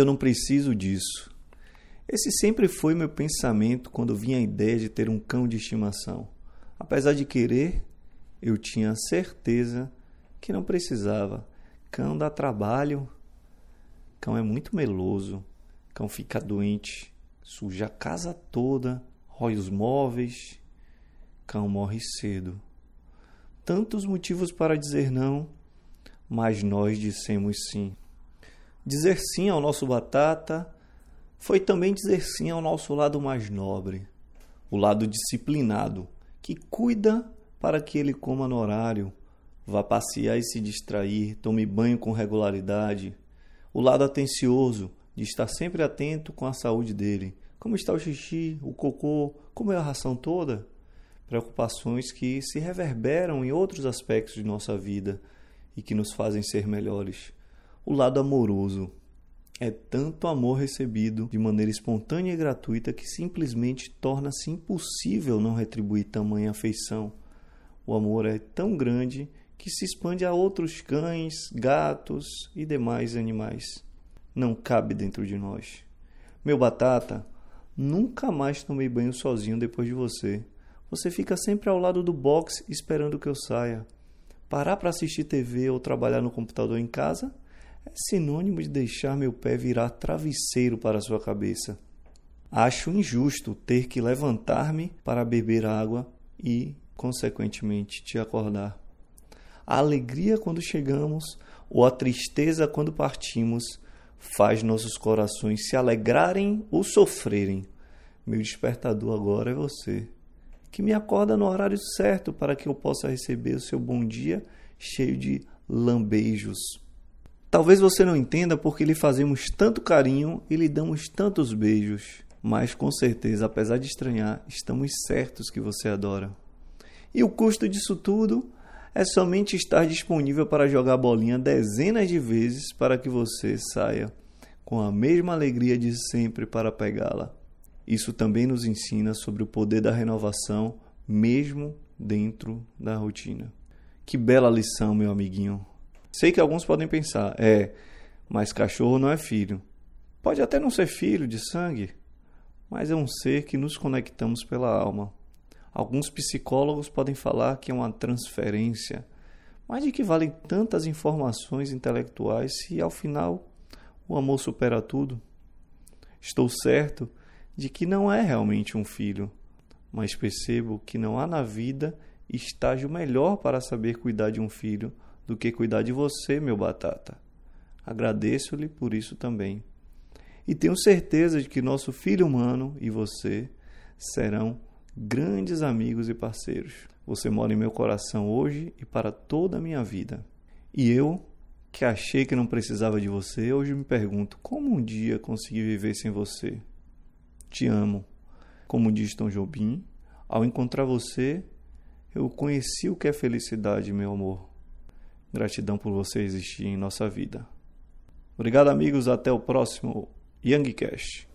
Eu não preciso disso. Esse sempre foi meu pensamento quando vinha a ideia de ter um cão de estimação. Apesar de querer, eu tinha certeza que não precisava. Cão dá trabalho. Cão é muito meloso. Cão fica doente, suja a casa toda, rói os móveis. Cão morre cedo. Tantos motivos para dizer não, mas nós dissemos sim. Dizer sim ao nosso batata foi também dizer sim ao nosso lado mais nobre, o lado disciplinado, que cuida para que ele coma no horário, vá passear e se distrair, tome banho com regularidade, o lado atencioso, de estar sempre atento com a saúde dele. Como está o xixi, o cocô, como é a ração toda? Preocupações que se reverberam em outros aspectos de nossa vida e que nos fazem ser melhores. O lado amoroso, é tanto amor recebido de maneira espontânea e gratuita que simplesmente torna-se impossível não retribuir tamanha afeição. O amor é tão grande que se expande a outros cães, gatos e demais animais. Não cabe dentro de nós. Meu batata, nunca mais tomei banho sozinho depois de você. Você fica sempre ao lado do box esperando que eu saia. Parar para assistir TV ou trabalhar no computador em casa é sinônimo de deixar meu pé virar travesseiro para sua cabeça. Acho injusto ter que levantar-me para beber água e, consequentemente, te acordar. A alegria quando chegamos ou a tristeza quando partimos faz nossos corações se alegrarem ou sofrerem. Meu despertador agora é você, que me acorda no horário certo para que eu possa receber o seu bom dia cheio de lambejos Talvez você não entenda porque lhe fazemos tanto carinho e lhe damos tantos beijos, mas com certeza, apesar de estranhar, estamos certos que você adora. E o custo disso tudo é somente estar disponível para jogar bolinha dezenas de vezes para que você saia com a mesma alegria de sempre para pegá-la. Isso também nos ensina sobre o poder da renovação, mesmo dentro da rotina. Que bela lição, meu amiguinho. Sei que alguns podem pensar, é, mas cachorro não é filho. Pode até não ser filho de sangue, mas é um ser que nos conectamos pela alma. Alguns psicólogos podem falar que é uma transferência, mas de que valem tantas informações intelectuais se ao final o amor supera tudo? Estou certo de que não é realmente um filho, mas percebo que não há na vida estágio melhor para saber cuidar de um filho do que cuidar de você, meu batata. Agradeço-lhe por isso também. E tenho certeza de que nosso filho humano e você serão grandes amigos e parceiros. Você mora em meu coração hoje e para toda a minha vida. E eu, que achei que não precisava de você, hoje me pergunto como um dia consegui viver sem você. Te amo. Como diz Tom Jobim, ao encontrar você, eu conheci o que é felicidade, meu amor. Gratidão por você existir em nossa vida. Obrigado, amigos. Até o próximo Youngcast.